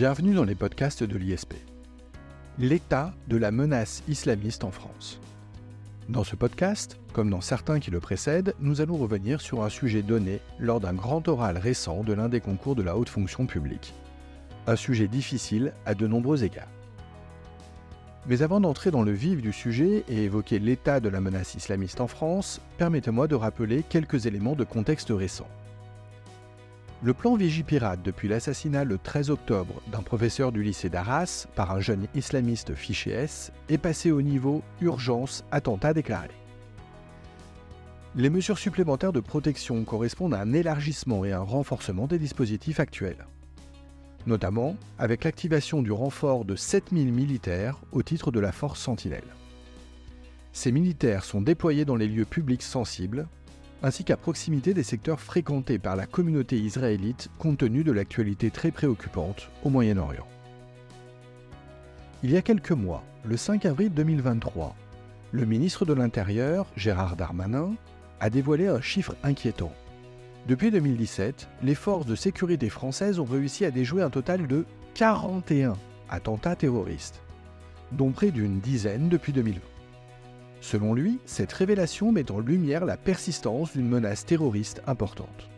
Bienvenue dans les podcasts de l'ISP. L'état de la menace islamiste en France. Dans ce podcast, comme dans certains qui le précèdent, nous allons revenir sur un sujet donné lors d'un grand oral récent de l'un des concours de la haute fonction publique. Un sujet difficile à de nombreux égards. Mais avant d'entrer dans le vif du sujet et évoquer l'état de la menace islamiste en France, permettez-moi de rappeler quelques éléments de contexte récent. Le plan Vigipirate depuis l'assassinat le 13 octobre d'un professeur du lycée d'Arras par un jeune islamiste fiché S est passé au niveau urgence attentat déclaré. Les mesures supplémentaires de protection correspondent à un élargissement et un renforcement des dispositifs actuels, notamment avec l'activation du renfort de 7000 militaires au titre de la force Sentinelle. Ces militaires sont déployés dans les lieux publics sensibles ainsi qu'à proximité des secteurs fréquentés par la communauté israélite compte tenu de l'actualité très préoccupante au Moyen-Orient. Il y a quelques mois, le 5 avril 2023, le ministre de l'Intérieur, Gérard Darmanin, a dévoilé un chiffre inquiétant. Depuis 2017, les forces de sécurité françaises ont réussi à déjouer un total de 41 attentats terroristes, dont près d'une dizaine depuis 2020. Selon lui, cette révélation met en lumière la persistance d'une menace terroriste importante.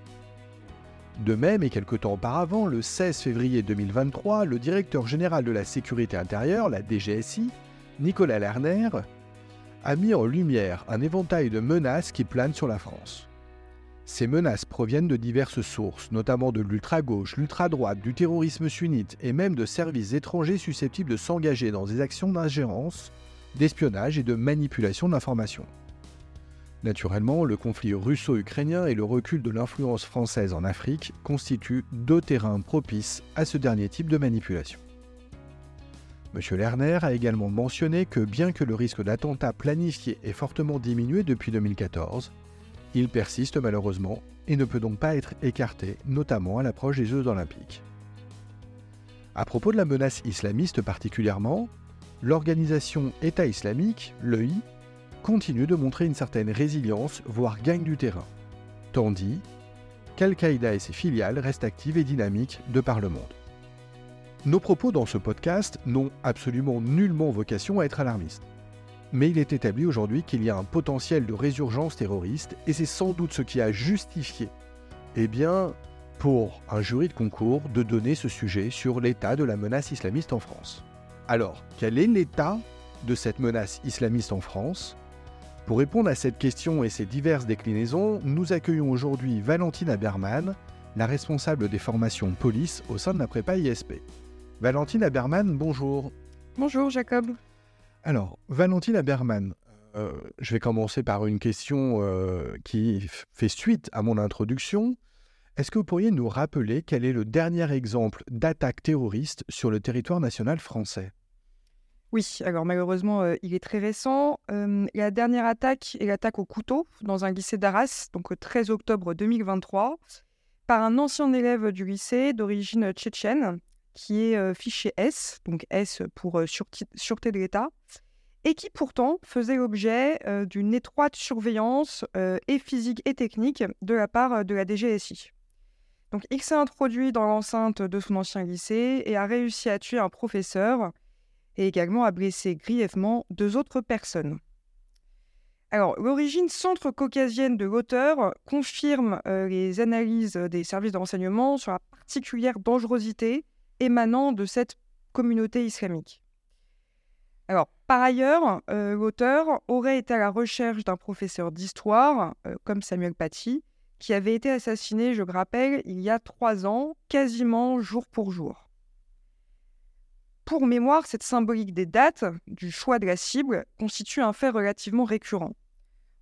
De même, et quelque temps auparavant, le 16 février 2023, le directeur général de la sécurité intérieure, la DGSI, Nicolas Lerner, a mis en lumière un éventail de menaces qui planent sur la France. Ces menaces proviennent de diverses sources, notamment de l'ultra-gauche, l'ultra-droite, du terrorisme sunnite et même de services étrangers susceptibles de s'engager dans des actions d'ingérence d'espionnage et de manipulation d'informations. Naturellement, le conflit russo-ukrainien et le recul de l'influence française en Afrique constituent deux terrains propices à ce dernier type de manipulation. M. Lerner a également mentionné que bien que le risque d'attentat planifié ait fortement diminué depuis 2014, il persiste malheureusement et ne peut donc pas être écarté, notamment à l'approche des Jeux olympiques. À propos de la menace islamiste particulièrement, l'organisation État islamique, l'EI, continue de montrer une certaine résilience, voire gagne du terrain, tandis qu'Al-Qaïda et ses filiales restent actives et dynamiques de par le monde. Nos propos dans ce podcast n'ont absolument nullement vocation à être alarmistes. Mais il est établi aujourd'hui qu'il y a un potentiel de résurgence terroriste et c'est sans doute ce qui a justifié, eh bien, pour un jury de concours de donner ce sujet sur l'état de la menace islamiste en France. Alors, quel est l'état de cette menace islamiste en France? Pour répondre à cette question et ses diverses déclinaisons, nous accueillons aujourd'hui Valentine Aberman, la responsable des formations police au sein de la prépa ISP. Valentine Aberman, bonjour. Bonjour Jacob. Alors, Valentine Aberman, euh, je vais commencer par une question euh, qui fait suite à mon introduction. Est-ce que vous pourriez nous rappeler quel est le dernier exemple d'attaque terroriste sur le territoire national français? Oui, alors malheureusement, euh, il est très récent. la dernière attaque est l'attaque au couteau dans un lycée d'Arras, donc le 13 octobre 2023, par un ancien élève du lycée d'origine tchétchène, qui est euh, fiché S, donc S pour euh, sûreté de l'État, et qui pourtant faisait l'objet d'une étroite surveillance et physique et technique de la part de la DGSI. Donc il s'est introduit dans l'enceinte de son ancien lycée et a réussi à tuer un professeur et également a blessé grièvement deux autres personnes. Alors, l'origine centre-caucasienne de l'auteur confirme euh, les analyses des services de renseignement sur la particulière dangerosité émanant de cette communauté islamique. Alors, par ailleurs, euh, l'auteur aurait été à la recherche d'un professeur d'histoire, euh, comme Samuel Paty, qui avait été assassiné, je le rappelle, il y a trois ans, quasiment jour pour jour. Pour mémoire, cette symbolique des dates, du choix de la cible, constitue un fait relativement récurrent.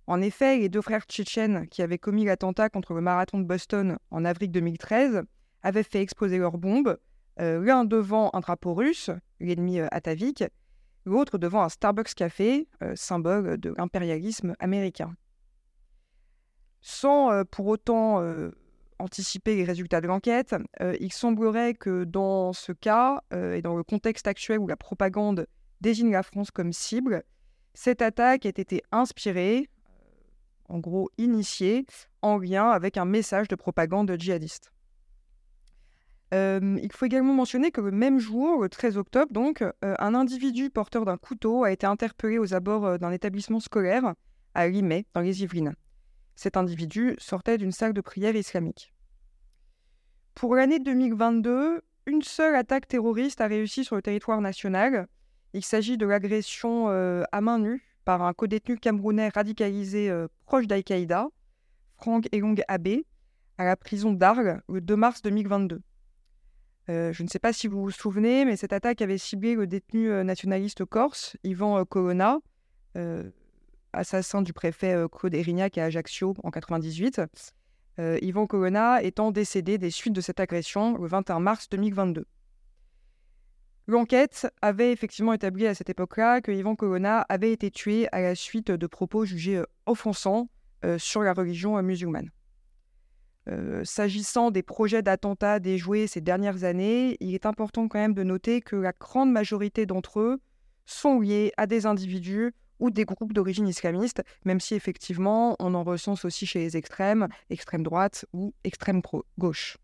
En effet, les deux frères tchétchènes qui avaient commis l'attentat contre le marathon de Boston en avril 2013 avaient fait exploser leurs bombes, euh, l'un devant un drapeau russe, l'ennemi euh, Atavik, l'autre devant un Starbucks café, euh, symbole de l'impérialisme américain. Sans pour autant anticiper les résultats de l'enquête, euh, il semblerait que dans ce cas, euh, et dans le contexte actuel où la propagande désigne la France comme cible, cette attaque ait été inspirée, euh, en gros initiée, en lien avec un message de propagande djihadiste. il faut également mentionner que le même jour, le 13 octobre, donc, un individu porteur d'un couteau a été interpellé aux abords d'un établissement scolaire à Limay, dans les Yvelines. Cet individu sortait d'une salle de prière islamique. Pour l'année 2022, une seule attaque terroriste a réussi sur le territoire national. Il s'agit de l'agression à main nue par un codétenu camerounais radicalisé proche d'Al-Qaïda, Franck Elong Abbé, à la prison d'Arles le 2 mars 2022. Euh, je ne sais pas si vous vous souvenez, mais cette attaque avait ciblé le détenu euh, nationaliste corse, Yvan euh, Colonna, assassin du préfet Claude Erignac à Ajaccio en 98. Yvan Colonna étant décédé des suites de cette agression le 21 mars 2022. L'enquête avait effectivement établi à cette époque-là que Yvan Colonna avait été tué à la suite de propos jugés offensants sur la religion musulmane. Euh, s'agissant des projets d'attentats déjoués ces dernières années, il est important quand même de noter que la grande majorité d'entre eux sont liés à des individus ou des groupes d'origine islamiste, même si effectivement on en recense aussi chez les extrêmes, extrême droite ou extrême gauche.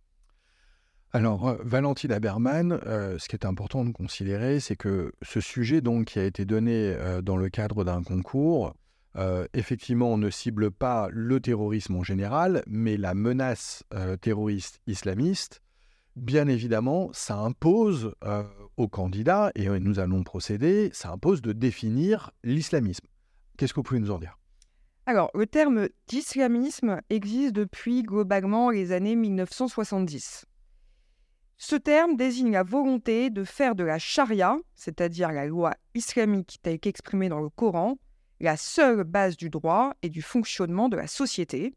Alors, euh, Valentine Haberman, euh, ce qui est important de considérer, c'est que ce sujet donc, qui a été donné dans le cadre d'un concours, euh, effectivement, on ne cible pas le terrorisme en général, mais la menace euh, terroriste islamiste, bien évidemment, ça impose euh, aux candidats, et nous allons procéder, ça impose de définir l'islamisme. Qu'est-ce que vous pouvez nous en dire? Alors, le terme d'islamisme existe depuis globalement les années 1970. Ce terme désigne la volonté de faire de la charia, c'est-à-dire la loi islamique telle qu'exprimée dans le Coran, la seule base du droit et du fonctionnement de la société,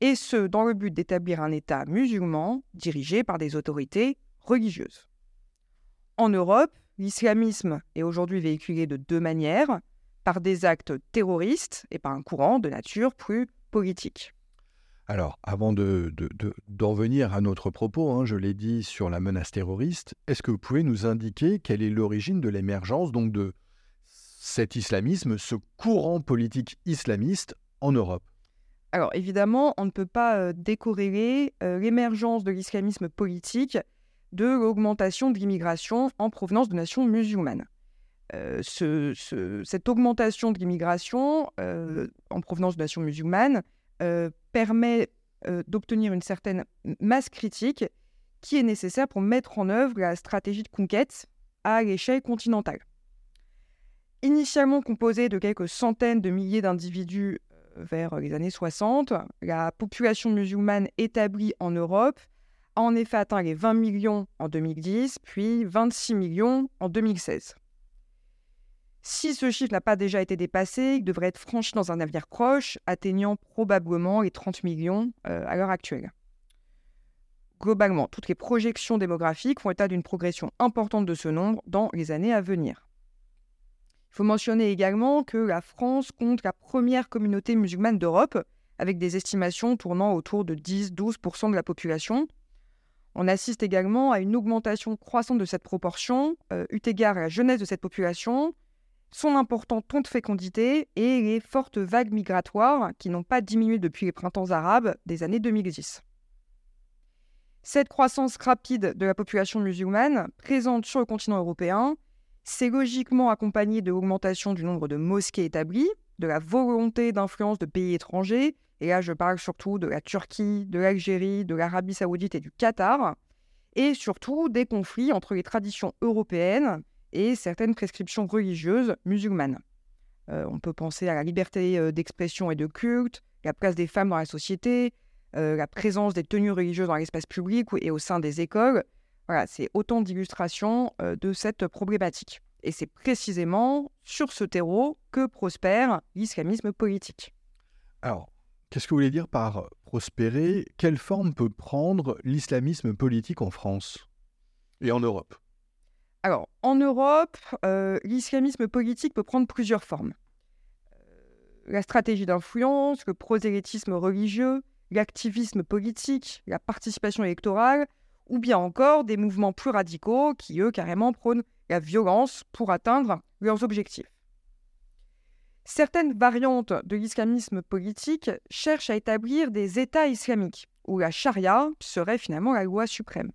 et ce dans le but d'établir un État musulman dirigé par des autorités religieuses. En Europe, l'islamisme est aujourd'hui véhiculé de deux manières, par des actes terroristes et par un courant de nature plus politique. Alors, avant d'en de, venir à notre propos, hein, je l'ai dit sur la menace terroriste, est-ce que vous pouvez nous indiquer quelle est l'origine de l'émergence donc de, cet islamisme, ce courant politique islamiste en Europe? Alors évidemment, on ne peut pas décorréler l'émergence de l'islamisme politique de l'augmentation de l'immigration en provenance de nations musulmanes. Cette augmentation de l'immigration en provenance de nations musulmanes permet d'obtenir une certaine masse critique qui est nécessaire pour mettre en œuvre la stratégie de conquête à l'échelle continentale. Initialement composée de quelques centaines de milliers d'individus vers les années 60, la population musulmane établie en Europe a en effet atteint les 20 millions en 2010, puis 26 millions en 2016. Si ce chiffre n'a pas déjà été dépassé, il devrait être franchi dans un avenir proche, atteignant probablement les 30 millions euh, à l'heure actuelle. Globalement, toutes les projections démographiques font état d'une progression importante de ce nombre dans les années à venir. Il faut mentionner également que la France compte la première communauté musulmane d'Europe, avec des estimations tournant autour de 10-12% de la population. On assiste également à une augmentation croissante de cette proportion, euh, eu égard à la jeunesse de cette population, son important taux de fécondité et les fortes vagues migratoires qui n'ont pas diminué depuis les printemps arabes des années 2010. Cette croissance rapide de la population musulmane, présente sur le continent européen, c'est logiquement accompagné de l'augmentation du nombre de mosquées établies, de la volonté d'influence de pays étrangers, et là je parle surtout de la Turquie, de l'Algérie, de l'Arabie saoudite et du Qatar, et surtout des conflits entre les traditions européennes et certaines prescriptions religieuses musulmanes. Euh, on peut penser à la liberté euh, d'expression et de culte, la place des femmes dans la société, euh, la présence des tenues religieuses dans l'espace public et au sein des écoles, voilà, c'est autant d'illustrations euh, de cette problématique. Et c'est précisément sur ce terreau que prospère l'islamisme politique. Alors, qu'est-ce que vous voulez dire par prospérer? Quelle forme peut prendre l'islamisme politique en France et en Europe? Alors, en Europe, euh, l'islamisme politique peut prendre plusieurs formes. La stratégie d'influence, le prosélytisme religieux, l'activisme politique, la participation électorale, ou bien encore des mouvements plus radicaux qui, eux, carrément prônent la violence pour atteindre leurs objectifs. Certaines variantes de l'islamisme politique cherchent à établir des États islamiques, où la charia serait finalement la loi suprême.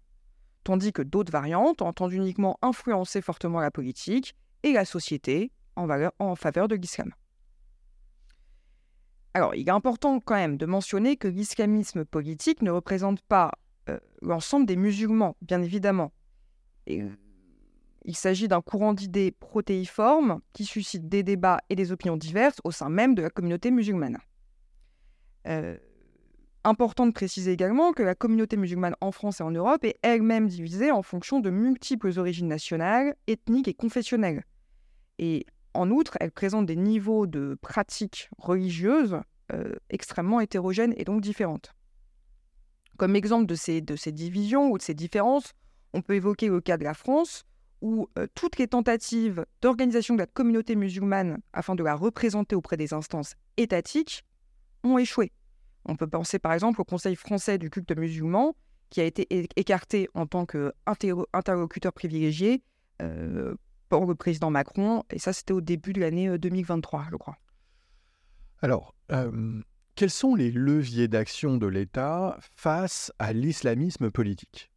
tandis que d'autres variantes entendent uniquement influencer fortement la politique et la société en, en faveur de l'islam. Alors, il est important quand même de mentionner que l'islamisme politique ne représente pas l'ensemble des musulmans, bien évidemment. il s'agit d'un courant d'idées protéiformes qui suscite des débats et des opinions diverses au sein même de la communauté musulmane. Euh, important de préciser également que la communauté musulmane en France et en Europe est elle-même divisée en fonction de multiples origines nationales, ethniques et confessionnelles. Et en outre, elle présente des niveaux de pratiques religieuses euh, extrêmement hétérogènes et donc différentes. Comme exemple de ces, divisions ou de ces différences, on peut évoquer le cas de la France, où euh, toutes les tentatives d'organisation de la communauté musulmane afin de la représenter auprès des instances étatiques ont échoué. On peut penser par exemple au Conseil français du culte musulman, qui a été écarté en tant qu'interlocuteur privilégié euh, pour le président Macron, et ça c'était au début de l'année 2023, je crois. Alors, quels sont les leviers d'action de l'État face à l'islamisme politique?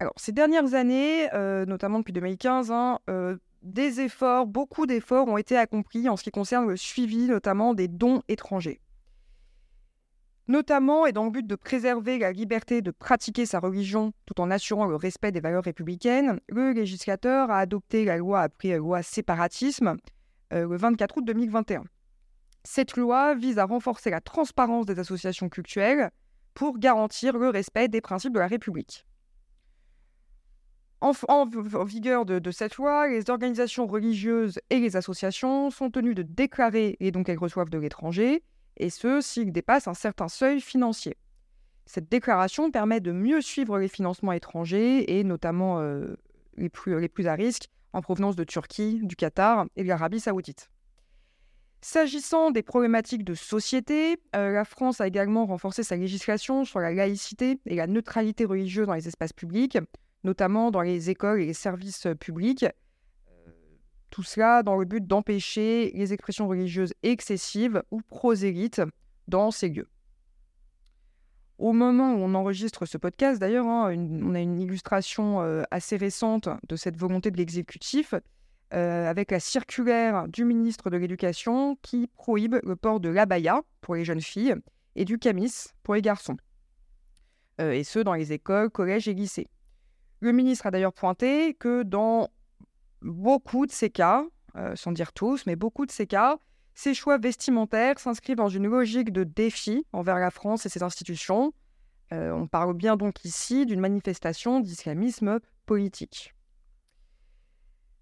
Alors, ces dernières années, notamment depuis 2015, hein, des efforts, beaucoup d'efforts ont été accomplis en ce qui concerne le suivi notamment des dons étrangers. Notamment et dans le but de préserver la liberté de pratiquer sa religion tout en assurant le respect des valeurs républicaines, le législateur a adopté la loi appelée loi séparatisme le 24 août 2021. Cette loi vise à renforcer la transparence des associations cultuelles pour garantir le respect des principes de la République. En, vigueur de, cette loi, les organisations religieuses et les associations sont tenues de déclarer et donc elles reçoivent de l'étranger, et ce, s'ils dépassent un certain seuil financier. Cette déclaration permet de mieux suivre les financements étrangers, et notamment euh, les, plus, les plus à risque, en provenance de Turquie, du Qatar et de l'Arabie saoudite. S'agissant des problématiques de société, euh, la France a également renforcé sa législation sur la laïcité et la neutralité religieuse dans les espaces publics, notamment dans les écoles et les services publics. Euh, tout cela dans le but d'empêcher les expressions religieuses excessives ou prosélytes dans ces lieux. Au moment où on enregistre ce podcast, d'ailleurs, hein, on a une illustration euh, assez récente de cette volonté de l'exécutif euh, avec la circulaire du ministre de l'Éducation qui prohibe le port de l'abaya pour les jeunes filles et du camis pour les garçons, euh, et ce dans les écoles, collèges et lycées. Le ministre a d'ailleurs pointé que dans beaucoup de ces cas, euh, sans dire tous, mais beaucoup de ces cas, ces choix vestimentaires s'inscrivent dans une logique de défi envers la France et ses institutions. on parle bien donc ici d'une manifestation d'islamisme politique.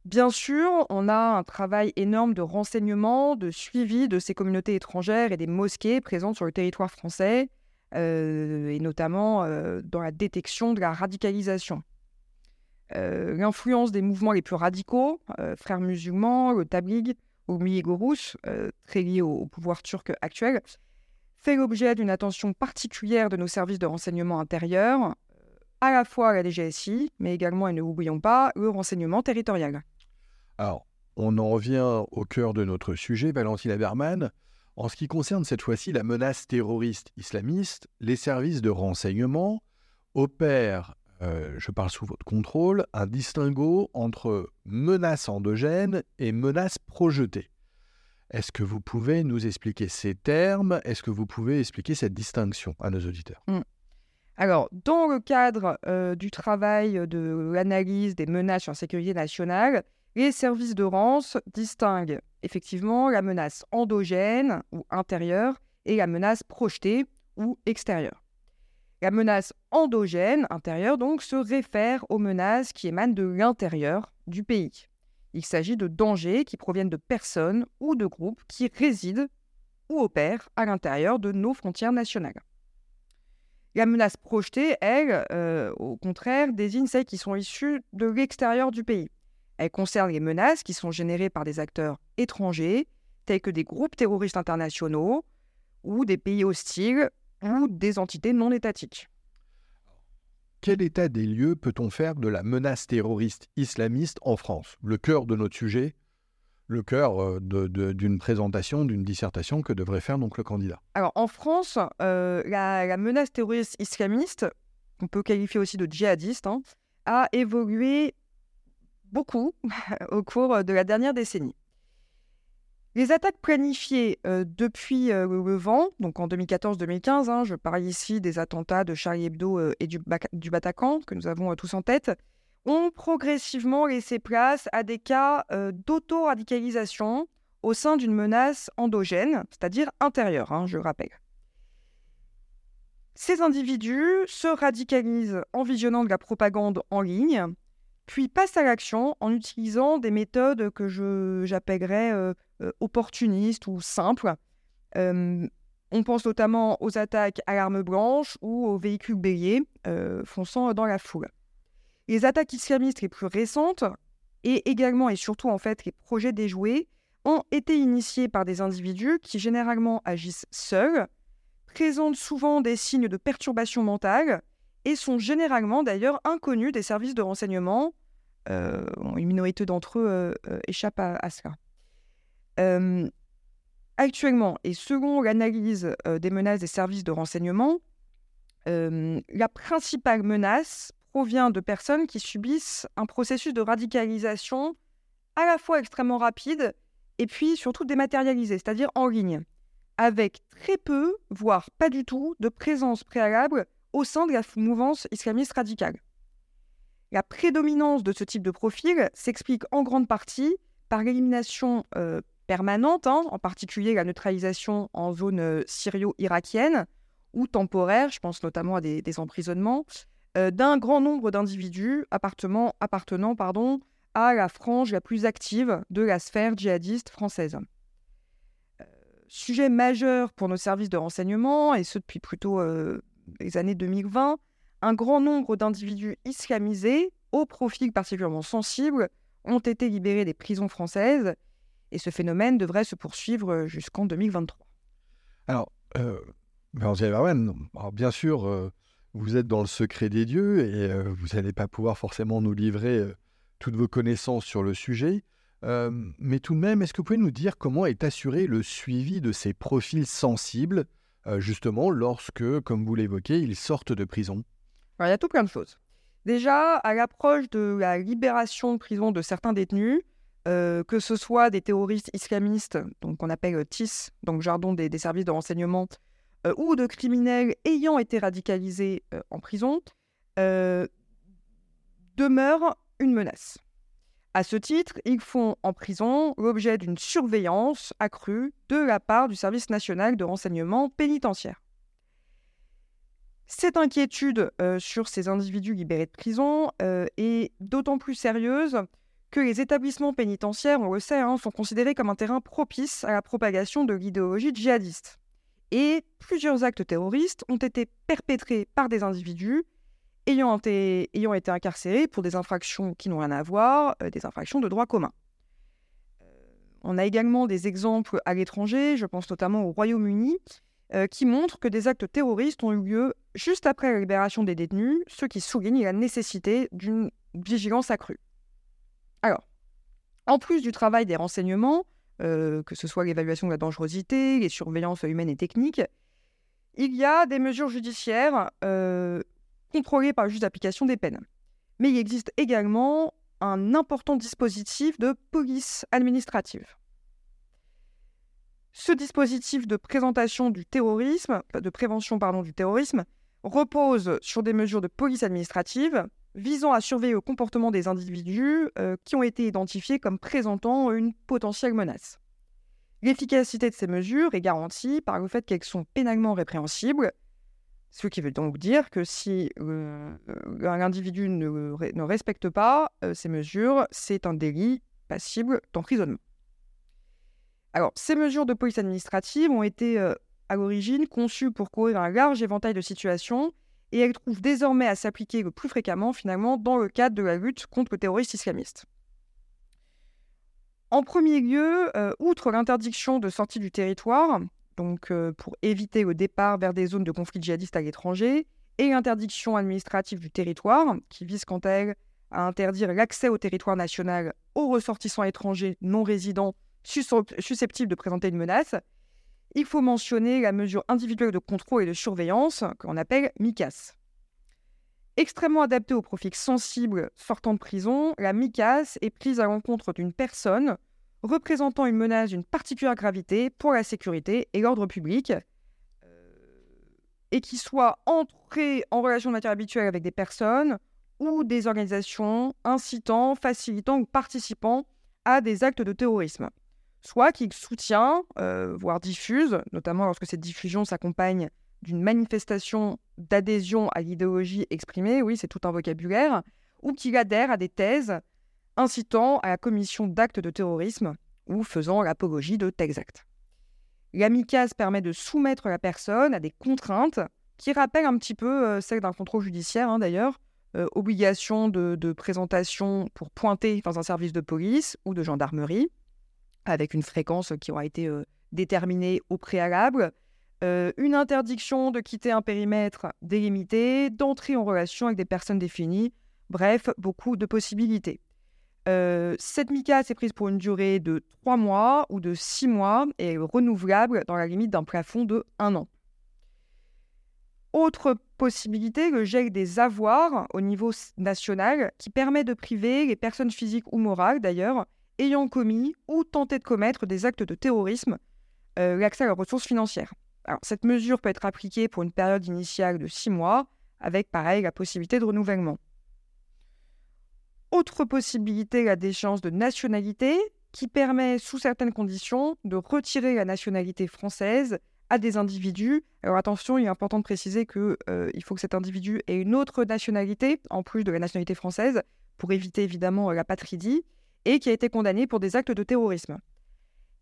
Bien sûr, on a un travail énorme de renseignement, de suivi de ces communautés étrangères et des mosquées présentes sur le territoire français, euh, et notamment euh, dans la détection de la radicalisation. Euh, l'influence des mouvements les plus radicaux, frères musulmans, le Tabligh ou Miégorous, très liés au, pouvoir turc actuel, fait l'objet d'une attention particulière de nos services de renseignement intérieur, à la fois la DGSI, mais également, et ne l'oublions pas, le renseignement territorial. Alors, on en revient au cœur de notre sujet, Valentina Berman. En ce qui concerne cette fois-ci la menace terroriste islamiste, les services de renseignement opèrent, euh, je parle sous votre contrôle, un distinguo entre menace endogène et menace projetée. Est-ce que vous pouvez nous expliquer ces termes? Est-ce que vous pouvez expliquer cette distinction à nos auditeurs? Mmh. Alors, dans le cadre euh, du travail de l'analyse des menaces sur sécurité nationale, les services de rance distinguent effectivement la menace endogène ou intérieure et la menace projetée ou extérieure. La menace endogène, intérieure donc, se réfère aux menaces qui émanent de l'intérieur du pays. Il s'agit de dangers qui proviennent de personnes ou de groupes qui résident ou opèrent à l'intérieur de nos frontières nationales. La menace projetée, elle, euh, au contraire, désigne celles qui sont issues de l'extérieur du pays. Elle concerne les menaces qui sont générées par des acteurs étrangers, tels que des groupes terroristes internationaux, ou des pays hostiles, ou des entités non étatiques. Quel état des lieux peut-on faire de la menace terroriste islamiste en France? Le cœur de notre sujet, le cœur euh, d'une présentation, d'une dissertation que devrait faire donc le candidat. Alors en France, euh, la, menace terroriste islamiste qu'on peut qualifier aussi de djihadiste, hein, a évolué beaucoup au cours de la dernière décennie. Les attaques planifiées euh, depuis euh, le vent, donc en 2014-2015, hein, je parle ici des attentats de Charlie Hebdo euh, et du, du, Bataclan, que nous avons tous en tête, ont progressivement laissé place à des cas d'auto-radicalisation au sein d'une menace endogène, c'est-à-dire intérieure, hein, je rappelle. Ces individus se radicalisent en visionnant de la propagande en ligne, puis passent à l'action en utilisant des méthodes que j'appellerais euh, euh, opportunistes ou simples. Euh, on pense notamment aux attaques à l'arme blanche ou aux véhicules béliers fonçant dans la foule. Les attaques islamistes les plus récentes, et également et surtout en fait les projets déjoués, ont été initiés par des individus qui généralement agissent seuls, présentent souvent des signes de perturbation mentale et sont généralement d'ailleurs inconnus des services de renseignement. Euh, une minorité d'entre eux euh, euh, échappent à, cela. actuellement, et selon l'analyse des menaces des services de renseignement, la principale menace provient de personnes qui subissent un processus de radicalisation à la fois extrêmement rapide et puis surtout dématérialisé, c'est-à-dire en ligne, avec très peu, voire pas du tout, de présence préalable au sein de la mouvance islamiste radicale. La prédominance de ce type de profil s'explique en grande partie par l'élimination euh, permanente, hein, en particulier la neutralisation en zone euh, syrio-irakienne ou temporaire, je pense notamment à des, emprisonnements, euh, d'un grand nombre d'individus appartenant, à la frange la plus active de la sphère djihadiste française. sujet majeur pour nos services de renseignement, et ce depuis plutôt les années 2020, un grand nombre d'individus islamisés, au profil particulièrement sensible, ont été libérés des prisons françaises, et ce phénomène devrait se poursuivre jusqu'en 2023. Alors, euh, alors bien sûr, euh, vous êtes dans le secret des dieux et euh, vous n'allez pas pouvoir forcément nous livrer toutes vos connaissances sur le sujet. mais tout de même, est-ce que vous pouvez nous dire comment est assuré le suivi de ces profils sensibles euh, justement lorsque, comme vous l'évoquez, ils sortent de prison Il y a tout plein de choses. Déjà, à l'approche de la libération de prison de certains détenus, euh, que ce soit des terroristes islamistes, donc qu'on appelle TIS, donc jardin des, services de renseignement, euh, ou de criminels ayant été radicalisés en prison, demeure une menace. À ce titre, ils font en prison l'objet d'une surveillance accrue de la part du service national de renseignement pénitentiaire. Cette inquiétude euh, sur ces individus libérés de prison euh, est d'autant plus sérieuse que les établissements pénitentiaires, on le sait, hein, sont considérés comme un terrain propice à la propagation de l'idéologie djihadiste. Et plusieurs actes terroristes ont été perpétrés par des individus ayant été, ayant été incarcérés pour des infractions qui n'ont rien à voir, euh, des infractions de droit commun. Euh, on a également des exemples à l'étranger, je pense notamment au Royaume-Uni, euh, qui montrent que des actes terroristes ont eu lieu juste après la libération des détenus, ce qui souligne la nécessité d'une vigilance accrue. Alors, en plus du travail des renseignements, que ce soit l'évaluation de la dangerosité, les surveillances humaines et techniques, il y a des mesures judiciaires contrôlé par le juge d'application des peines. Mais il existe également un important dispositif de police administrative. Ce dispositif de présentation du terrorisme, de prévention pardon, du terrorisme, repose sur des mesures de police administrative visant à surveiller le comportement des individus euh, qui ont été identifiés comme présentant une potentielle menace. L'efficacité de ces mesures est garantie par le fait qu'elles sont pénalement répréhensibles ce qui veut donc dire que si un individu ne, respecte pas ces mesures, c'est un délit passible d'emprisonnement. Alors, ces mesures de police administrative ont été à l'origine conçues pour couvrir un large éventail de situations et elles trouvent désormais à s'appliquer le plus fréquemment finalement dans le cadre de la lutte contre le terrorisme islamiste. En premier lieu, outre l'interdiction de sortie du territoire, donc euh, pour éviter le départ vers des zones de conflit djihadiste à l'étranger, et l'interdiction administrative du territoire, qui vise quant à elle à interdire l'accès au territoire national aux ressortissants étrangers non résidents susceptibles de présenter une menace, il faut mentionner la mesure individuelle de contrôle et de surveillance, qu'on appelle MICAS. Extrêmement adaptée aux profils sensibles sortant de prison, la MICAS est prise à l'encontre d'une personne représentant une menace d'une particulière gravité pour la sécurité et l'ordre public, et qui soit entrée en relation de matière habituelle avec des personnes ou des organisations incitant, facilitant ou participant à des actes de terrorisme, soit qu'il soutient, euh, voire diffuse, notamment lorsque cette diffusion s'accompagne d'une manifestation d'adhésion à l'idéologie exprimée, oui, c'est tout un vocabulaire, ou qu'il adhère à des thèses incitant à la commission d'actes de terrorisme ou faisant l'apologie de tels actes. L'amicase permet de soumettre la personne à des contraintes qui rappellent un petit peu euh, celles d'un contrôle judiciaire hein, d'ailleurs, euh, obligation de, présentation pour pointer dans un service de police ou de gendarmerie, avec une fréquence qui aura été euh, déterminée au préalable, une interdiction de quitter un périmètre délimité, d'entrer en relation avec des personnes définies, bref, beaucoup de possibilités. Euh, cette MICA est prise pour une durée de 3 mois ou de 6 mois et renouvelable dans la limite d'un plafond de 1 an. Autre possibilité, le gel des avoirs au niveau national qui permet de priver les personnes physiques ou morales d'ailleurs ayant commis ou tenté de commettre des actes de terrorisme euh, l'accès à leurs ressources financières. Cette mesure peut être appliquée pour une période initiale de 6 mois avec pareil la possibilité de renouvellement. Autre possibilité, la déchéance de nationalité, qui permet, sous certaines conditions, de retirer la nationalité française à des individus. Alors attention, il est important de préciser qu'il euh, faut que cet individu ait une autre nationalité, en plus de la nationalité française, pour éviter évidemment la patridie, et qui a été condamné pour des actes de terrorisme.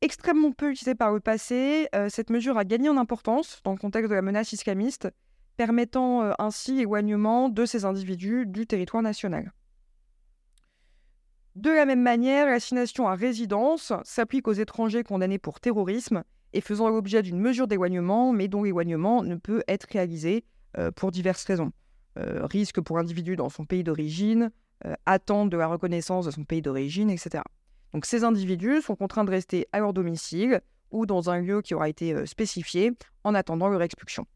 Extrêmement peu utilisée par le passé, euh, cette mesure a gagné en importance dans le contexte de la menace islamiste, permettant euh, ainsi l'éloignement de ces individus du territoire national. De la même manière, l'assignation à résidence s'applique aux étrangers condamnés pour terrorisme et faisant l'objet d'une mesure d'éloignement, mais dont l'éloignement ne peut être réalisé euh, pour diverses raisons. Euh, risque pour l'individu dans son pays d'origine, euh, attente de la reconnaissance de son pays d'origine, etc. Donc ces individus sont contraints de rester à leur domicile ou dans un lieu qui aura été spécifié en attendant leur expulsion.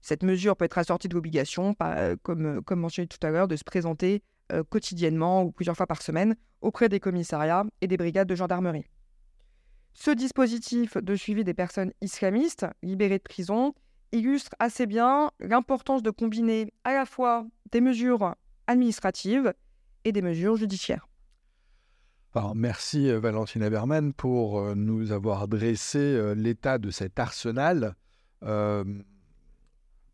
Cette mesure peut être assortie de l'obligation, comme, comme mentionné tout à l'heure, de se présenter euh, quotidiennement ou plusieurs fois par semaine auprès des commissariats et des brigades de gendarmerie. Ce dispositif de suivi des personnes islamistes libérées de prison illustre assez bien l'importance de combiner à la fois des mesures administratives et des mesures judiciaires. Alors, merci euh, Valentina Berman pour euh, nous avoir dressé l'état de cet arsenal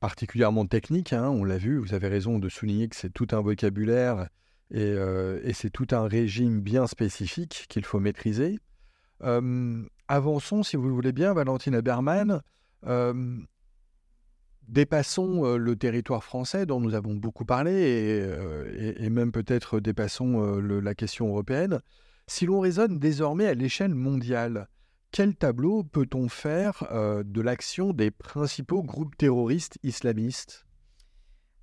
particulièrement technique. Hein, on l'a vu, vous avez raison de souligner que c'est tout un vocabulaire et, euh, c'est tout un régime bien spécifique qu'il faut maîtriser. avançons, si vous le voulez bien, Valentine Berman. dépassons euh, le territoire français dont nous avons beaucoup parlé et, euh, même peut-être dépassons la question européenne. Si l'on raisonne désormais à l'échelle mondiale, quel tableau peut-on faire euh, de l'action des principaux groupes terroristes islamistes?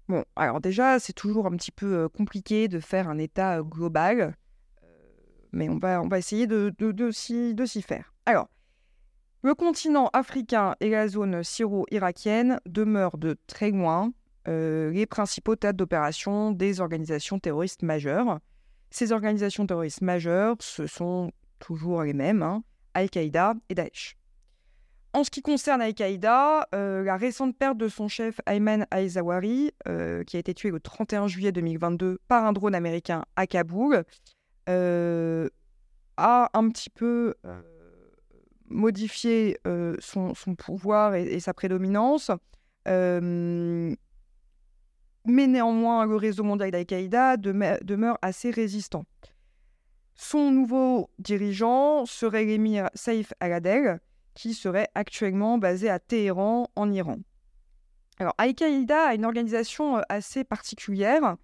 Bon, alors déjà, c'est toujours un petit peu euh, compliqué de faire un état euh, global, mais on va, on va essayer de, de, de, s'y faire. Alors, le continent africain et la zone syro-irakienne demeurent de très loin les principaux théâtres d'opération des organisations terroristes majeures. Ces organisations terroristes majeures, ce sont toujours les mêmes, hein. Al-Qaïda et Daesh. En ce qui concerne Al-Qaïda, euh, la récente perte de son chef Ayman al-Zawahiri, euh, qui a été tué le 31 juillet 2022 par un drone américain à Kaboul, euh, a un petit peu modifié son, pouvoir et, sa prédominance. mais néanmoins, le réseau mondial d'Al-Qaïda demeure assez résistant. Son nouveau dirigeant serait l'émir Saif al-Adel, qui serait actuellement basé à Téhéran, en Iran. Alors, Al-Qaïda a une organisation euh, assez particulière.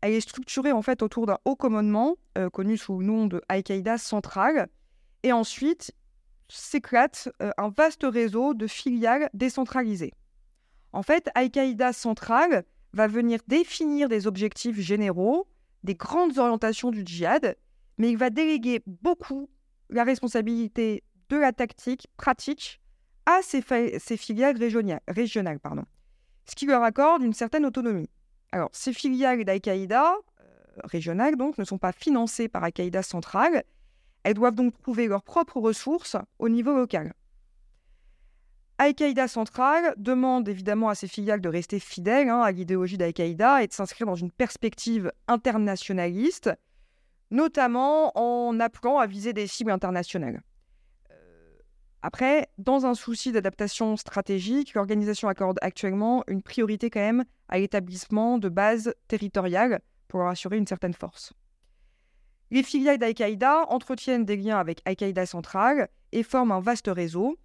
Elle est structurée en fait autour d'un haut commandement, euh, connu sous le nom de Al-Qaïda central, et ensuite s'éclate euh, un vaste réseau de filiales décentralisées. En fait, Al-Qaïda central va venir définir des objectifs généraux, des grandes orientations du djihad, mais il va déléguer beaucoup la responsabilité de la tactique pratique à ses, filiales régionales, pardon, ce qui leur accorde une certaine autonomie. Alors, ces filiales d'Al-Qaïda, régionales donc, ne sont pas financées par Al-Qaïda centrale. Elles doivent donc trouver leurs propres ressources au niveau local. Al-Qaïda centrale demande évidemment à ses filiales de rester fidèles hein, à l'idéologie d'Al-Qaïda et de s'inscrire dans une perspective internationaliste, notamment en appelant à viser des cibles internationales. Euh, après, dans un souci d'adaptation stratégique, l'organisation accorde actuellement une priorité quand même à l'établissement de bases territoriales pour assurer une certaine force. Les filiales d'Al-Qaïda entretiennent des liens avec Al-Qaïda centrale et forment un vaste réseau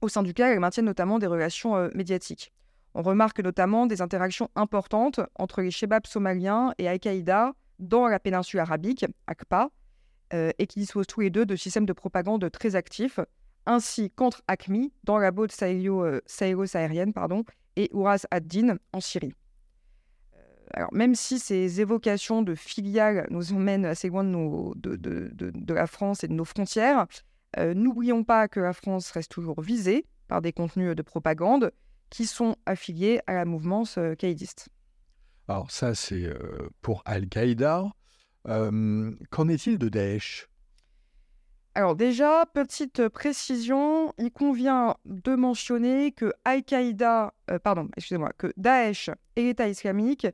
au sein duquel elles maintiennent notamment des relations euh, médiatiques. On remarque notamment des interactions importantes entre les Shebabs somaliens et Al-Qaïda dans la péninsule arabique, ACPA, euh, et qui disposent tous les deux de systèmes de propagande très actifs, ainsi qu'entre ACMI dans la botte euh, sahélo-saharienne et Ouraz ad-Din en Syrie. alors, même si ces évocations de filiales nous emmènent assez loin de, la France et de nos frontières, euh, n'oublions pas que la France reste toujours visée par des contenus de propagande qui sont affiliés à la mouvance euh. Alors ça, c'est euh, pour Al-Qaïda. Qu'en est-il de Daesh? Alors déjà, petite précision, il convient de mentionner que Al-Qaïda, pardon, excusez-moi, que Daesh et l'État islamique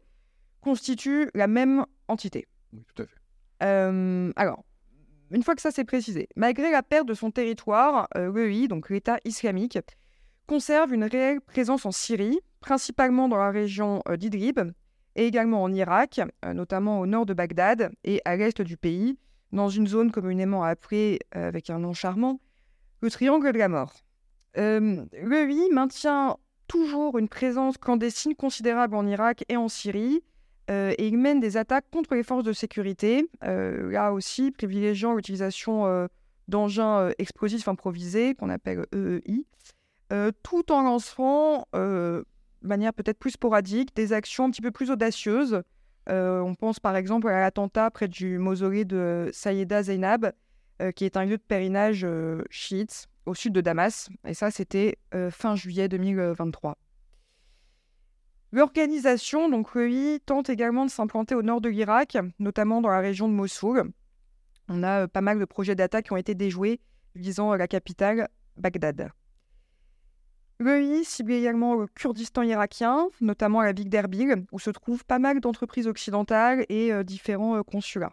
constituent la même entité. Oui, tout à fait. alors, une fois que ça s'est précisé, malgré la perte de son territoire, euh, donc l'État islamique, conserve une réelle présence en Syrie, principalement dans la région euh, d'Idlib, et également en Irak, euh, notamment au nord de Bagdad et à l'est du pays, dans une zone communément appelée, euh, avec un nom charmant, le triangle de la mort. le maintient toujours une présence clandestine considérable en Irak et en Syrie, euh, et il mène des attaques contre les forces de sécurité, euh, là aussi privilégiant l'utilisation euh, d'engins explosifs improvisés, qu'on appelle EEI, tout en lançant, manière peut-être plus sporadique, des actions un petit peu plus audacieuses. on pense par exemple à l'attentat près du mausolée de Sayeda Zainab, qui est un lieu de pèlerinage chiite au sud de Damas. Et ça, c'était fin juillet 2023. L'organisation, donc lui, tente également de s'implanter au nord de l'Irak, notamment dans la région de Mossoul. On a euh, pas mal de projets d'attaque qui ont été déjoués visant euh, la capitale, Bagdad. L'EI cible également le Kurdistan irakien, notamment la ville d'Erbil, où se trouvent pas mal d'entreprises occidentales et euh, différents consulats.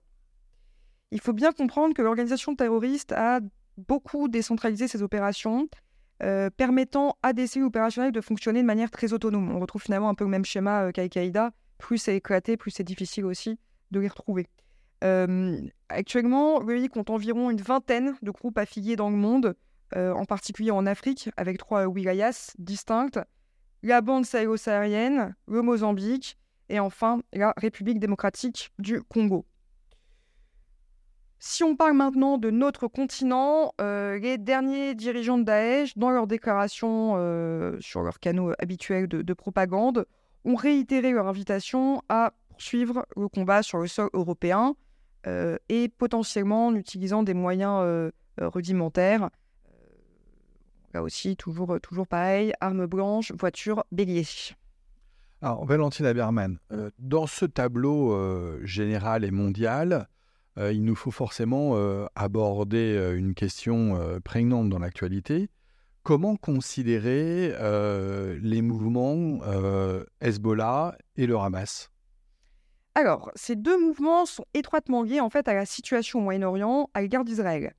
Il faut bien comprendre que l'organisation terroriste a beaucoup décentralisé ses opérations euh, permettant à des cellules opérationnelles de fonctionner de manière très autonome. On retrouve finalement un peu le même schéma euh, qu'Al-Qaïda. Plus c'est éclaté, plus c'est difficile aussi de les retrouver. Euh, actuellement, l'EI compte environ une vingtaine de groupes affiliés dans le monde, en particulier en Afrique, avec trois wilayas distinctes la bande sahélo-saharienne, le Mozambique et enfin la République démocratique du Congo. Si on parle maintenant de notre continent, euh, les derniers dirigeants de Daesh, dans leurs déclarations euh, sur leurs canaux habituels de, propagande, ont réitéré leur invitation à poursuivre le combat sur le sol européen euh, et potentiellement en utilisant des moyens rudimentaires. Là aussi, toujours, toujours pareil, armes blanches, voitures bélier. Alors, Valentine Aberman, dans ce tableau général et mondial, euh, il nous faut forcément euh, aborder euh, une question prégnante dans l'actualité. Comment considérer les mouvements Hezbollah et le Hamas? Alors, ces deux mouvements sont étroitement liés en fait à la situation au Moyen-Orient, à l'égard d'Israël.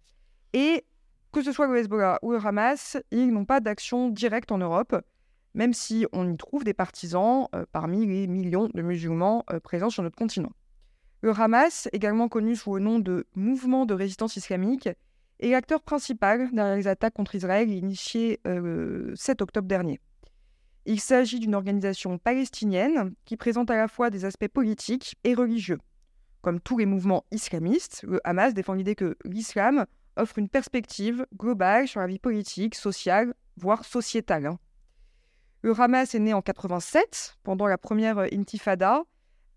Et que ce soit le Hezbollah ou le Hamas, ils n'ont pas d'action directe en Europe, même si on y trouve des partisans parmi les millions de musulmans présents sur notre continent. Le Hamas, également connu sous le nom de Mouvement de résistance islamique, est l'acteur principal derrière les attaques contre Israël initiées euh, le 7 octobre dernier. Il s'agit d'une organisation palestinienne qui présente à la fois des aspects politiques et religieux. Comme tous les mouvements islamistes, le Hamas défend l'idée que l'islam offre une perspective globale sur la vie politique, sociale, voire sociétale. Hein. Le Hamas est né en 87, pendant la première intifada,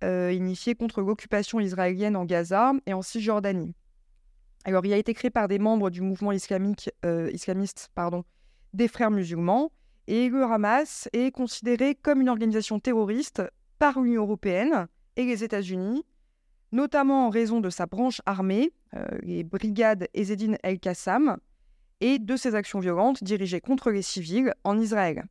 euh, initié contre l'occupation israélienne en Gaza et en Cisjordanie. Alors, il a été créé par des membres du mouvement islamique, euh, islamiste pardon, des frères musulmans, et le Hamas est considéré comme une organisation terroriste par l'Union européenne et les États-Unis, notamment en raison de sa branche armée, euh, les brigades Ezedin el-Qassam, et de ses actions violentes dirigées contre les civils en Israël.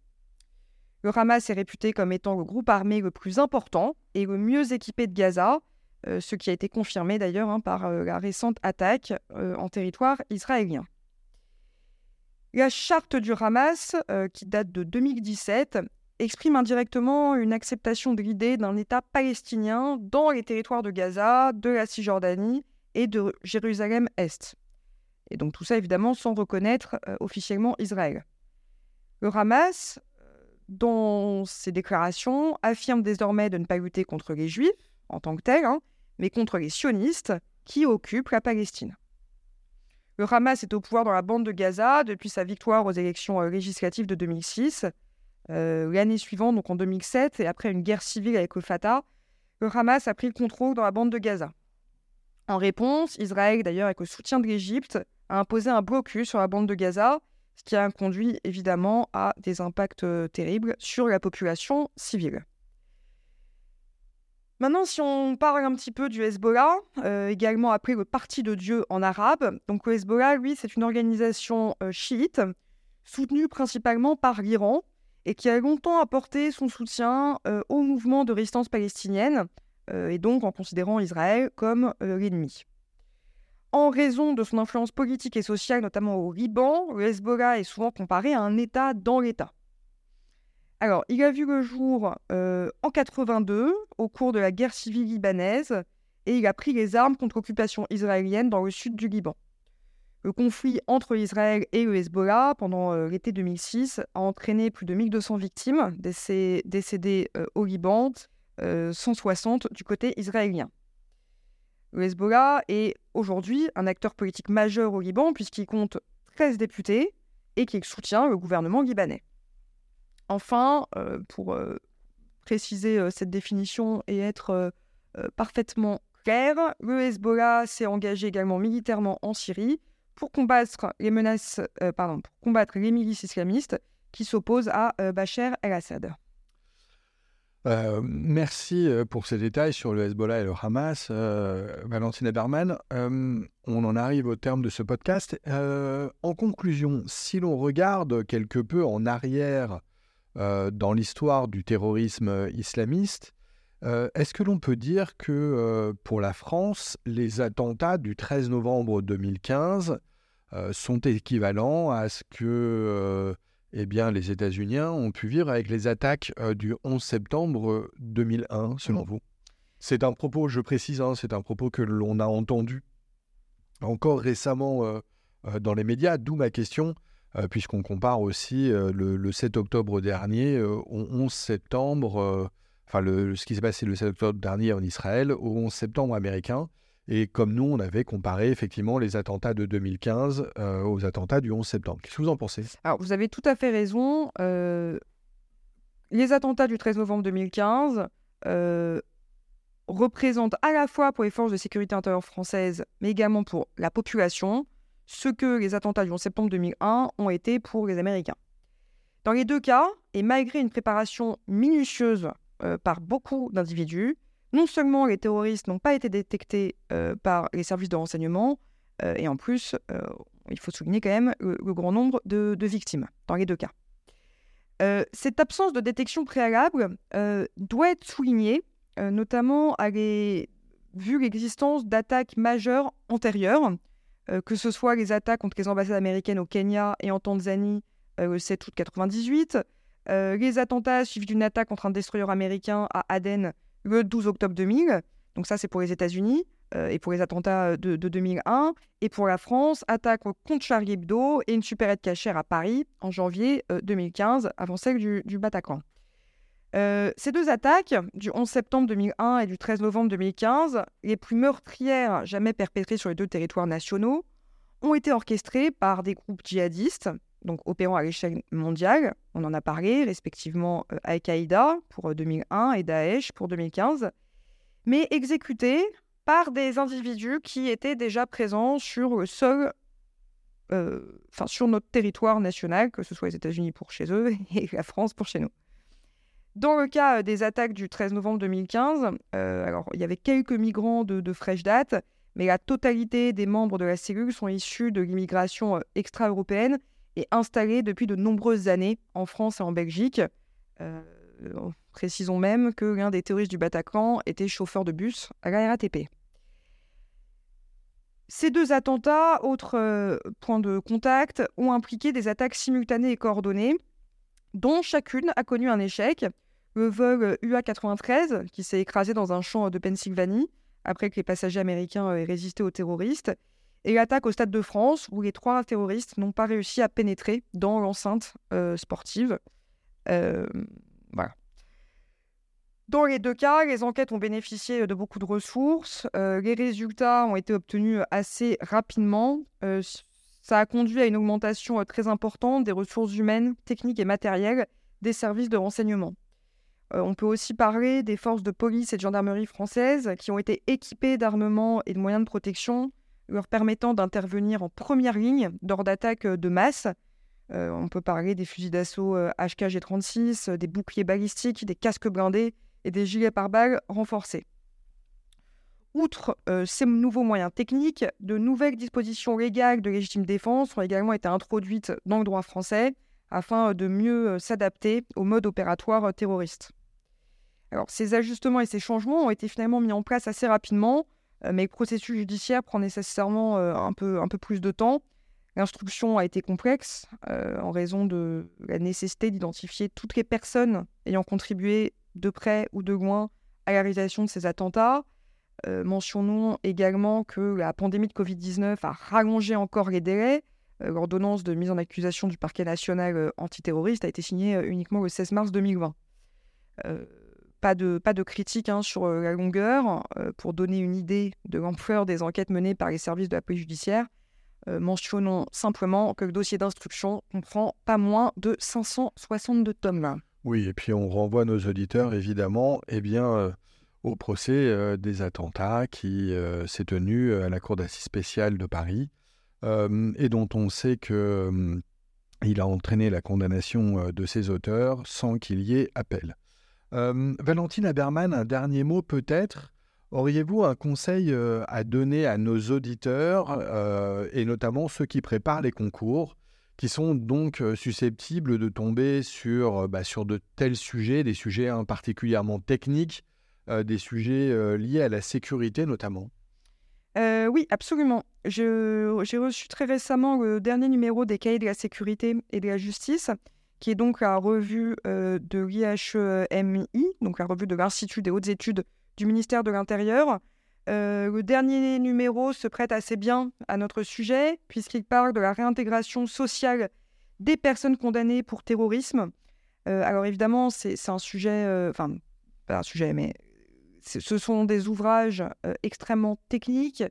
Le Hamas est réputé comme étant le groupe armé le plus important et le mieux équipé de Gaza, euh, ce qui a été confirmé d'ailleurs hein, par euh, la récente attaque en territoire israélien. La charte du Hamas, qui date de 2017, exprime indirectement une acceptation de l'idée d'un État palestinien dans les territoires de Gaza, de la Cisjordanie et de Jérusalem-Est. Et donc tout ça évidemment sans reconnaître euh, officiellement Israël. Le Hamas, euh, dans ses déclarations, affirme désormais de ne pas lutter contre les Juifs en tant que tels, hein, mais contre les sionistes qui occupent la Palestine. Le Hamas est au pouvoir dans la bande de Gaza depuis sa victoire aux élections euh, législatives de 2006 euh, l'année suivante, donc en 2007, et après une guerre civile avec le Fatah, le Hamas a pris le contrôle dans la bande de Gaza. En réponse, Israël, d'ailleurs avec le soutien de l'Égypte, a imposé un blocus sur la bande de Gaza, ce qui a conduit évidemment à des impacts euh, terribles sur la population civile. Maintenant, si on parle un petit peu du Hezbollah, euh, également appelé le Parti de Dieu en arabe, donc le Hezbollah, lui, c'est une organisation chiite soutenue principalement par l'Iran, et qui a longtemps apporté son soutien euh, au mouvement de résistance palestinienne, euh, et donc en considérant Israël comme euh, l'ennemi. En raison de son influence politique et sociale, notamment au Liban, le Hezbollah est souvent comparé à un État dans l'État. Alors, il a vu le jour en 82, au cours de la guerre civile libanaise, et il a pris les armes contre l'occupation israélienne dans le sud du Liban. Le conflit entre Israël et le Hezbollah pendant euh, l'été 2006 a entraîné plus de 1200 victimes décédées euh, au Liban, 160 euh, du côté israélien. Le Hezbollah est aujourd'hui un acteur politique majeur au Liban puisqu'il compte 13 députés et qu'il soutient le gouvernement libanais. Enfin, pour préciser cette définition et être parfaitement clair, le Hezbollah s'est engagé également militairement en Syrie pour combattre les menaces, euh, pardon, pour combattre les milices islamistes qui s'opposent à euh, Bachar el-Assad. Euh, merci pour ces détails sur le Hezbollah et le Hamas, Valentine Eberman. on en arrive au terme de ce podcast. en conclusion, si l'on regarde quelque peu en arrière dans l'histoire du terrorisme islamiste, est-ce que l'on peut dire que pour la France, les attentats du 13 novembre 2015 sont équivalents à ce que eh bien, les États-Unis ont pu vivre avec les attaques du 11 septembre 2001, selon vous? C'est un propos, je précise, hein, c'est un propos que l'on a entendu encore récemment dans les médias, d'où ma question, puisqu'on compare aussi le, 7 octobre dernier au 11 septembre enfin ce qui s'est passé le 7 octobre dernier en Israël au 11 septembre américain. Et comme nous, on avait comparé effectivement les attentats de 2015 euh, aux attentats du 11 septembre. Qu'est-ce que vous en pensez? Alors, vous avez tout à fait raison. Euh, les attentats du 13 novembre 2015 euh, représentent à la fois pour les forces de sécurité intérieure françaises, mais également pour la population, ce que les attentats du 11 septembre 2001 ont été pour les Américains. Dans les deux cas, et malgré une préparation minutieuse euh, par beaucoup d'individus. Non seulement les terroristes n'ont pas été détectés euh, par les services de renseignement, euh, et en plus, il faut souligner quand même le, grand nombre de, victimes dans les deux cas. cette absence de détection préalable doit être soulignée, notamment à vu l'existence d'attaques majeures antérieures, que ce soit les attaques contre les ambassades américaines au Kenya et en Tanzanie le 7 août 1998, euh, les attentats suivis d'une attaque contre un destroyer américain à Aden le 12 octobre 2000. Donc ça, c'est pour les États-Unis euh, et pour les attentats de, 2001. Et pour la France, attaque contre Charlie Hebdo et une supérette cachère à Paris en janvier 2015, euh, avant celle du, du Bataclan. ces deux attaques, du 11 septembre 2001 et du 13 novembre 2015, les plus meurtrières jamais perpétrées sur les deux territoires nationaux, ont été orchestrées par des groupes djihadistes donc opérant à l'échelle mondiale. On en a parlé, respectivement euh, Al-Qaïda pour 2001 euh, et Daesh pour 2015, mais exécutés par des individus qui étaient déjà présents sur le sol, euh, enfin sur notre territoire national, que ce soit les États-Unis pour chez eux et la France pour chez nous. Dans le cas des attaques du 13 novembre 2015, alors il y avait quelques migrants de, de fraîche date, mais la totalité des membres de la cellule sont issus de l'immigration extra-européenne et installés depuis de nombreuses années en France et en Belgique. précisons même que l'un des terroristes du Bataclan était chauffeur de bus à la RATP. Ces deux attentats, autre euh, point de contact, ont impliqué des attaques simultanées et coordonnées, dont chacune a connu un échec. Le vol UA-93, qui s'est écrasé dans un champ de Pennsylvanie, après que les passagers américains aient résisté aux terroristes, et l'attaque au Stade de France, où les trois terroristes n'ont pas réussi à pénétrer dans l'enceinte euh, sportive. Euh, voilà. Dans les deux cas, les enquêtes ont bénéficié de beaucoup de ressources. Euh, les résultats ont été obtenus assez rapidement. Ça a conduit à une augmentation très importante des ressources humaines, techniques et matérielles des services de renseignement. on peut aussi parler des forces de police et de gendarmerie françaises qui ont été équipées d'armements et de moyens de protection leur permettant d'intervenir en première ligne lors d'attaques de masse. on peut parler des fusils d'assaut HKG-36, des boucliers balistiques, des casques blindés et des gilets pare-balles renforcés. Outre euh, ces nouveaux moyens techniques, de nouvelles dispositions légales de légitime défense ont également été introduites dans le droit français afin de mieux euh, s'adapter au mode opératoire euh, terroriste. Alors, ces ajustements et ces changements ont été finalement mis en place assez rapidement, mais le processus judiciaire prend nécessairement un, peu, un peu plus de temps. L'instruction a été complexe en raison de la nécessité d'identifier toutes les personnes ayant contribué de près ou de loin à la réalisation de ces attentats. Euh, mentionnons également que la pandémie de Covid-19 a rallongé encore les délais. Euh, l'ordonnance de mise en accusation du parquet national euh, antiterroriste a été signée uniquement le 16 mars 2020. Pas, de, pas de critique hein, sur la longueur. pour donner une idée de l'ampleur des enquêtes menées par les services de la police judiciaire, mentionnons simplement que le dossier d'instruction comprend pas moins de 562 tomes. Oui, et puis on renvoie nos auditeurs évidemment eh bien, euh, au procès euh, des attentats qui euh, s'est tenu à la Cour d'assises spéciale de Paris et dont on sait qu'il il a entraîné la condamnation de ses auteurs sans qu'il y ait appel. Valentine Haberman, un dernier mot peut-être. Auriez-vous un conseil à donner à nos auditeurs et notamment ceux qui préparent les concours qui sont donc susceptibles de tomber sur, bah, sur de tels sujets, des sujets hein, particulièrement techniques, des sujets liés à la sécurité notamment? Oui, absolument. J'ai reçu très récemment le dernier numéro des cahiers de la sécurité et de la justice, qui est donc la revue de l'IHMI, donc la revue de l'Institut des hautes études du ministère de l'Intérieur, euh, le dernier numéro se prête assez bien à notre sujet, puisqu'il parle de la réintégration sociale des personnes condamnées pour terrorisme. Euh, alors évidemment, c'est un sujet, euh, enfin, pas un sujet, mais ce sont des ouvrages extrêmement techniques,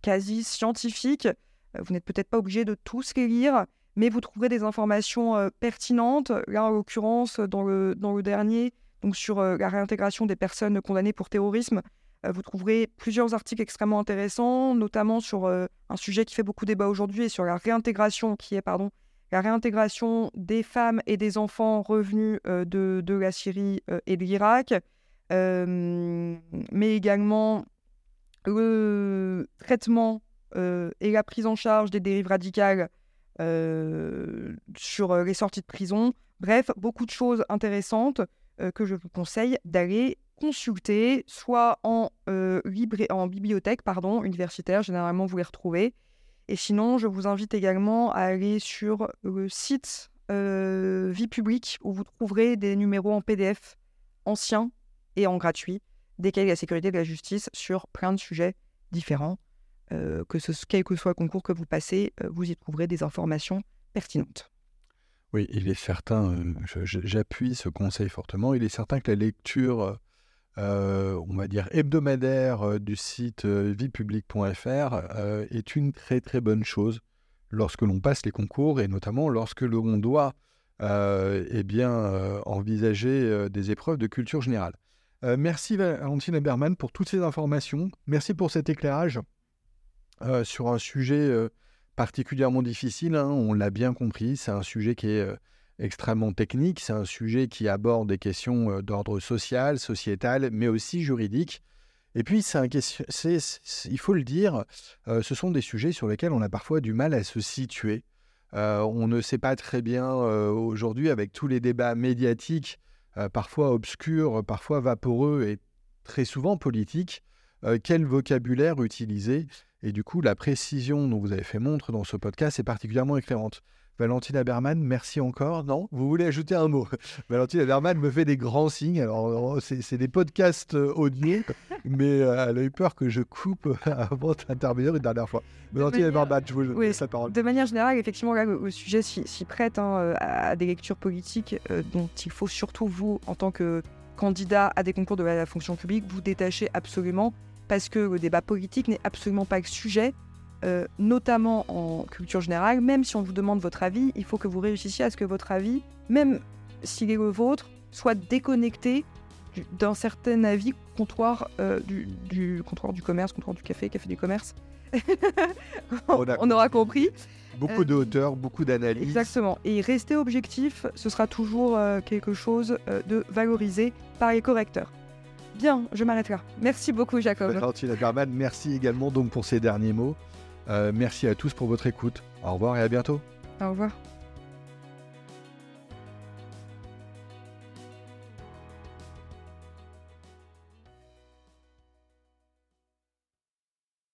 quasi scientifiques. vous n'êtes peut-être pas obligé de tous les lire, mais vous trouverez des informations pertinentes. Là, en l'occurrence, dans le, dans le dernier, donc sur la réintégration des personnes condamnées pour terrorisme, euh, vous trouverez plusieurs articles extrêmement intéressants, notamment sur euh, un sujet qui fait beaucoup débat aujourd'hui et sur la réintégration, qui est pardon, la réintégration des femmes et des enfants revenus euh, de, de, la Syrie et de l'Irak, mais également le traitement et la prise en charge des dérives radicales sur les sorties de prison. Bref, beaucoup de choses intéressantes que je vous conseille d'aller consulter, soit en, euh, en bibliothèque pardon, universitaire, généralement vous les retrouvez. Et sinon, je vous invite également à aller sur le site euh, Vie publique où vous trouverez des numéros en PDF anciens et en gratuit desquels la sécurité de la justice sur plein de sujets différents. Euh, que ce, quel que soit le concours que vous passez, vous y trouverez des informations pertinentes. Oui, il est certain, j'appuie ce conseil fortement, il est certain que la lecture euh, on va dire, hebdomadaire euh, du site euh, viepublic.fr est une très très bonne chose lorsque l'on passe les concours et notamment lorsque l'on doit eh bien, envisager des épreuves de culture générale. merci Valentine Eberman pour toutes ces informations. Merci pour cet éclairage sur un sujet particulièrement difficile. Hein, on l'a bien compris, c'est un sujet qui est extrêmement technique. C'est un sujet qui aborde des questions euh, d'ordre social, sociétal, mais aussi juridique. Et puis, c'est un question, il faut le dire, euh, ce sont des sujets sur lesquels on a parfois du mal à se situer. Euh, on ne sait pas très bien aujourd'hui, avec tous les débats médiatiques, parfois obscurs, parfois vaporeux et très souvent politiques, quel vocabulaire utiliser. Et du coup, la précision dont vous avez fait montre dans ce podcast est particulièrement éclairante. Valentina Berman, merci encore. Non Vous voulez ajouter un mot? Valentina Berman me fait des grands signes. Alors, c'est des podcasts euh, audio, mais euh, elle a eu peur que je coupe avant d'intervenir une dernière fois. Valentina Berman, je vous laisse la parole. De manière générale, effectivement, le sujet s'y prête hein, euh, à des lectures politiques dont il faut surtout, vous, en tant que candidat à des concours de la fonction publique, vous détacher absolument parce que le débat politique n'est absolument pas le sujet euh, notamment en culture générale, même si on vous demande votre avis, il faut que vous réussissiez à ce que votre avis, même s'il est le vôtre, soit déconnecté d'un certain avis comptoir euh, du, comptoir du commerce, comptoir du café, café du commerce. on, aura compris. Beaucoup de euh, hauteur, beaucoup d'analyse. Exactement. Et rester objectif, ce sera toujours quelque chose de valorisé par les correcteurs. Bien, je m'arrête là. Merci beaucoup, Jacob. Merci également donc pour ces derniers mots. Euh, merci à tous pour votre écoute. Au revoir et à bientôt. Au revoir.